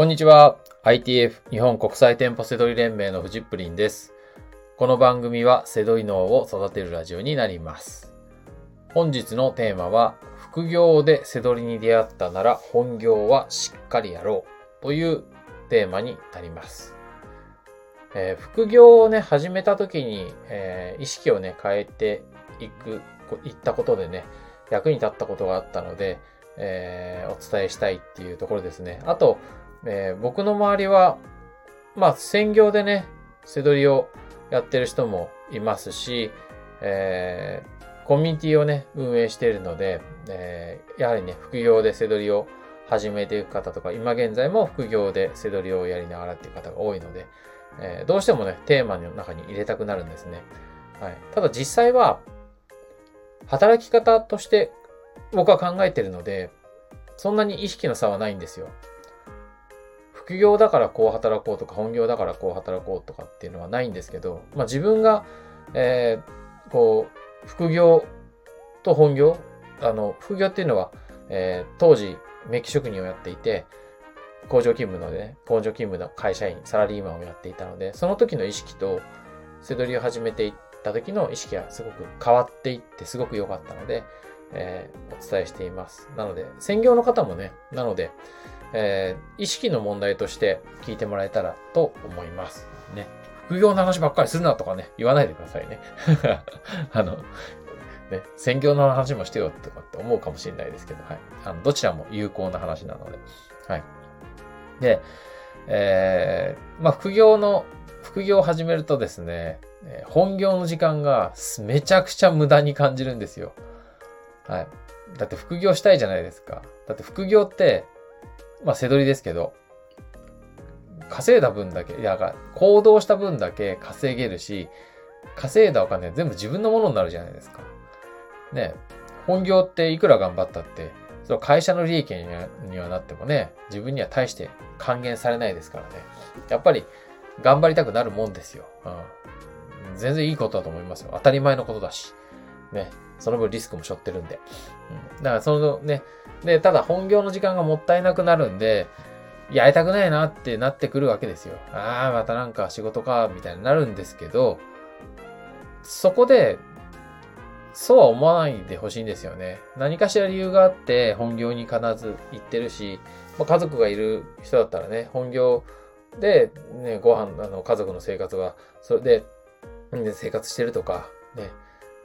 こんにちは。ITF 日本国際店舗セドリ連盟のフジップリンです。この番組はセドリ脳を育てるラジオになります。本日のテーマは、副業でセドリに出会ったなら本業はしっかりやろうというテーマになります。えー副業をね、始めた時に、えー意識をね、変えていく、いったことでね、役に立ったことがあったので、えーお伝えしたいっていうところですね。あと、えー僕の周りは、まあ、専業でね、背取りをやってる人もいますし、えーコミュニティをね、運営しているので、えーやはりね、副業で背取りを始めていく方とか、今現在も副業で背取りをやりながらっていう方が多いので、えーどうしてもね、テーマの中に入れたくなるんですね。はい。ただ実際は、働き方として僕は考えてるので、そんなに意識の差はないんですよ。副業だからこう働こうとか、本業だからこう働こうとかっていうのはないんですけど、まあ自分が、えーこう、副業と本業、あの、副業っていうのは、えー当時、メッキ職人をやっていて、工場勤務のね、工場勤務の会社員、サラリーマンをやっていたので、その時の意識と、背取りを始めていった時の意識はすごく変わっていってすごく良かったので、えーお伝えしています。なので、専業の方もね、なので、えー意識の問題として聞いてもらえたらと思います。ね。副業の話ばっかりするなとかね、言わないでくださいね。あの、ね、専業の話もしてよとかって思うかもしれないですけど、はい。あの、どちらも有効な話なので。はい。で、えーまあ、副業の、副業を始めるとですね、本業の時間がめちゃくちゃ無駄に感じるんですよ。はい。だって副業したいじゃないですか。だって副業って、まあ、背取りですけど、稼いだ分だけ、いや、行動した分だけ稼げるし、稼いだお金全部自分のものになるじゃないですか。ね。本業っていくら頑張ったって、その会社の利益にはにはなってもね、自分には大して還元されないですからね。やっぱり頑張りたくなるもんですよ。うん。全然いいことだと思いますよ。当たり前のことだし。ね。その分リスクも背負ってるんで。うん。だからそのね、で、ただ本業の時間がもったいなくなるんで、やりたくないなってなってくるわけですよ。ああ、またなんか仕事か、みたいになるんですけど、そこで、そうは思わないでほしいんですよね。何かしら理由があって本業に必ず行ってるし、まあ、家族がいる人だったらね、本業で、ね、ご飯、あの、家族の生活は、それで、で生活してるとか、ね、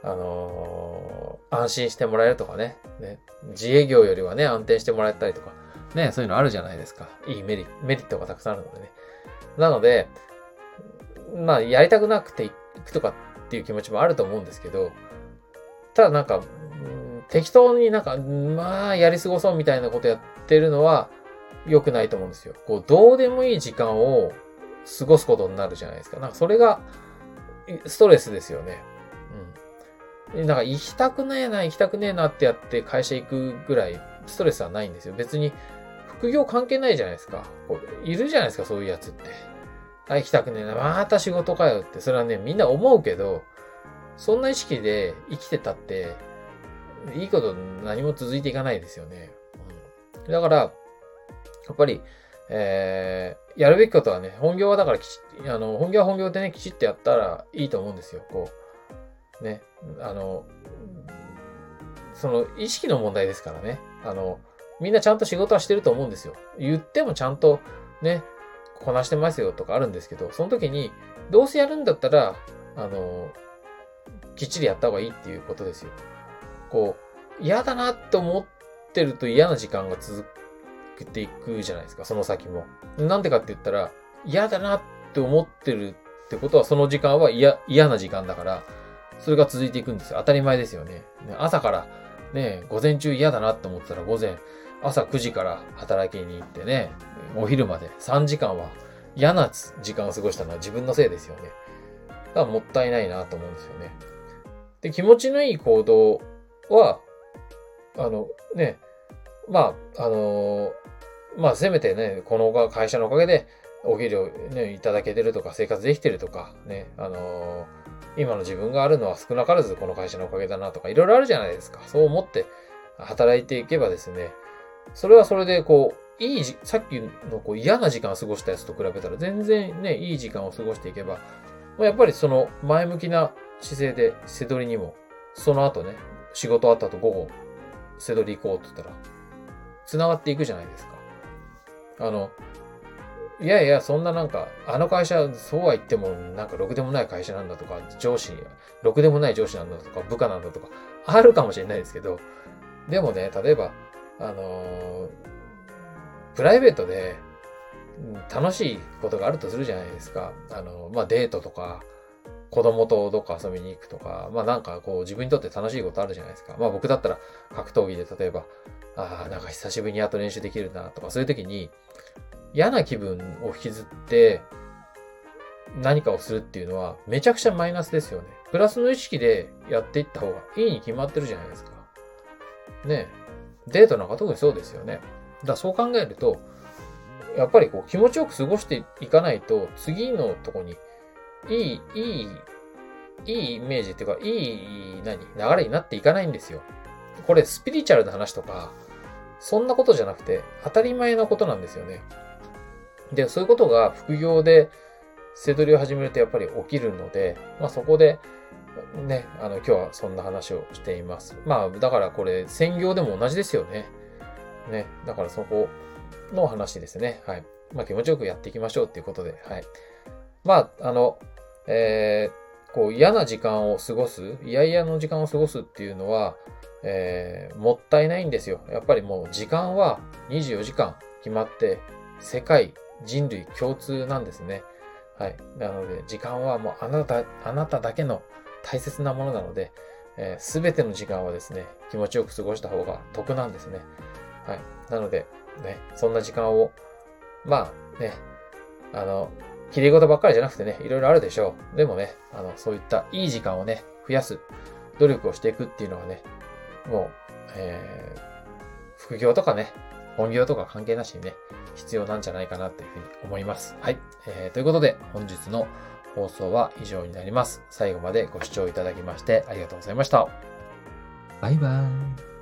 あのー安心してもらえるとかねね、自営業よりはね、安定してもらえたりとか、ね、そういうのあるじゃないですか。いいメリット、メリットがたくさんあるのでね。なので、まあ、やりたくなくて行くとかっていう気持ちもあると思うんですけど、ただなんか、適当になんか、まあ、やり過ごそうみたいなことやってるのは良くないと思うんですよ。こう、どうでもいい時間を過ごすことになるじゃないですか。なんかそれが、ストレスですよね。うん。なんか行きたくねえな、行きたくねえなってやって会社行くぐらいストレスはないんですよ。別に副業関係ないじゃないですか。こういるじゃないですか、そういうやつって。あ、行きたくねえな、また仕事かよって、それはね、みんな思うけど、そんな意識で生きてたって、いいこと何も続いていかないですよね。うん、だから、やっぱり、えー、やるべきことはね、本業はだからきちあの、本業は本業でね、きちっとやったらいいと思うんですよ。こう、ね、あの、その意識の問題ですからね。あの、みんなちゃんと仕事はしてると思うんですよ。言ってもちゃんとね、こなしてますよとかあるんですけど、その時に、どうせやるんだったら、あの、きっちりやった方がいいっていうことですよ。こう、嫌だなって思ってると嫌な時間が続けていくじゃないですか、その先も。なんでかって言ったら、嫌だなって思ってるってことは、その時間は嫌、嫌な時間だから、それが続いていくんですよ。当たり前ですよね。朝から、ね、午前中嫌だなって思ってたら、午前、朝9時から働きに行ってね、お昼まで3時間は嫌な時間を過ごしたのは自分のせいですよね。だからもったいないなと思うんですよね。で、気持ちのいい行動は、あの、ね、まあ、あのまあ、せめてね、この会社のおかげで、お給料ね、いただけてるとか、生活できてるとか、ね、あの今の自分があるのは少なからずこの会社のおかげだなとか、いろいろあるじゃないですか。そう思って働いていけばですね、それはそれでこういい、さっきのこう嫌な時間を過ごしたやつと比べたら全然ね、いい時間を過ごしていけば、やっぱりその前向きな姿勢で背取りにも、その後ね、仕事あった後午後、背取り行こうって言ったら、繋がっていくじゃないですか。あの、いやいや、そんななんか、あの会社、そうは言っても、なんか、ろくでもない会社なんだとか、上司、ろくでもない上司なんだとか、部下なんだとか、あるかもしれないですけど、でもね、例えば、あのー、プライベートで、楽しいことがあるとするじゃないですか。あの、まあ、デートとか、子供とどっか遊びに行くとか、まあなんかこう自分にとって楽しいことあるじゃないですか。まあ僕だったら格闘技で例えば、ああ、なんか久しぶりにやっと練習できるなとか、そういう時に嫌な気分を引きずって何かをするっていうのはめちゃくちゃマイナスですよね。プラスの意識でやっていった方がいいに決まってるじゃないですか。ねデートなんか特にそうですよね。だからそう考えると、やっぱりこう気持ちよく過ごしていかないと次のとこにいい、いい、いいイメージっていうか、いい、何流れになっていかないんですよ。これスピリチュアルな話とか、そんなことじゃなくて、当たり前のことなんですよね。で、そういうことが副業で、背取りを始めるとやっぱり起きるので、まあそこで、ね、あの、今日はそんな話をしています。まあ、だからこれ、専業でも同じですよね。ね、だからそこの話ですね。はい。まあ気持ちよくやっていきましょうっていうことで、はい。まあ、あの、えー、こう嫌な時間を過ごす、嫌々の時間を過ごすっていうのは、えー、もったいないんですよ。やっぱりもう時間は24時間決まって、世界、人類共通なんですね。はい。なので、時間はもうあなた、あなただけの大切なものなので、す、え、べ、ての時間はですね、気持ちよく過ごした方が得なんですね。はい。なので、ね、そんな時間を、まあね、あの、綺麗事ばっかりじゃなくてね、いろいろあるでしょう。でもね、あの、そういったいい時間をね、増やす努力をしていくっていうのはね、もう、えー、副業とかね、本業とか関係なしにね、必要なんじゃないかなっていうふうに思います。はい。えー、ということで、本日の放送は以上になります。最後までご視聴いただきましてありがとうございました。バイバーイ。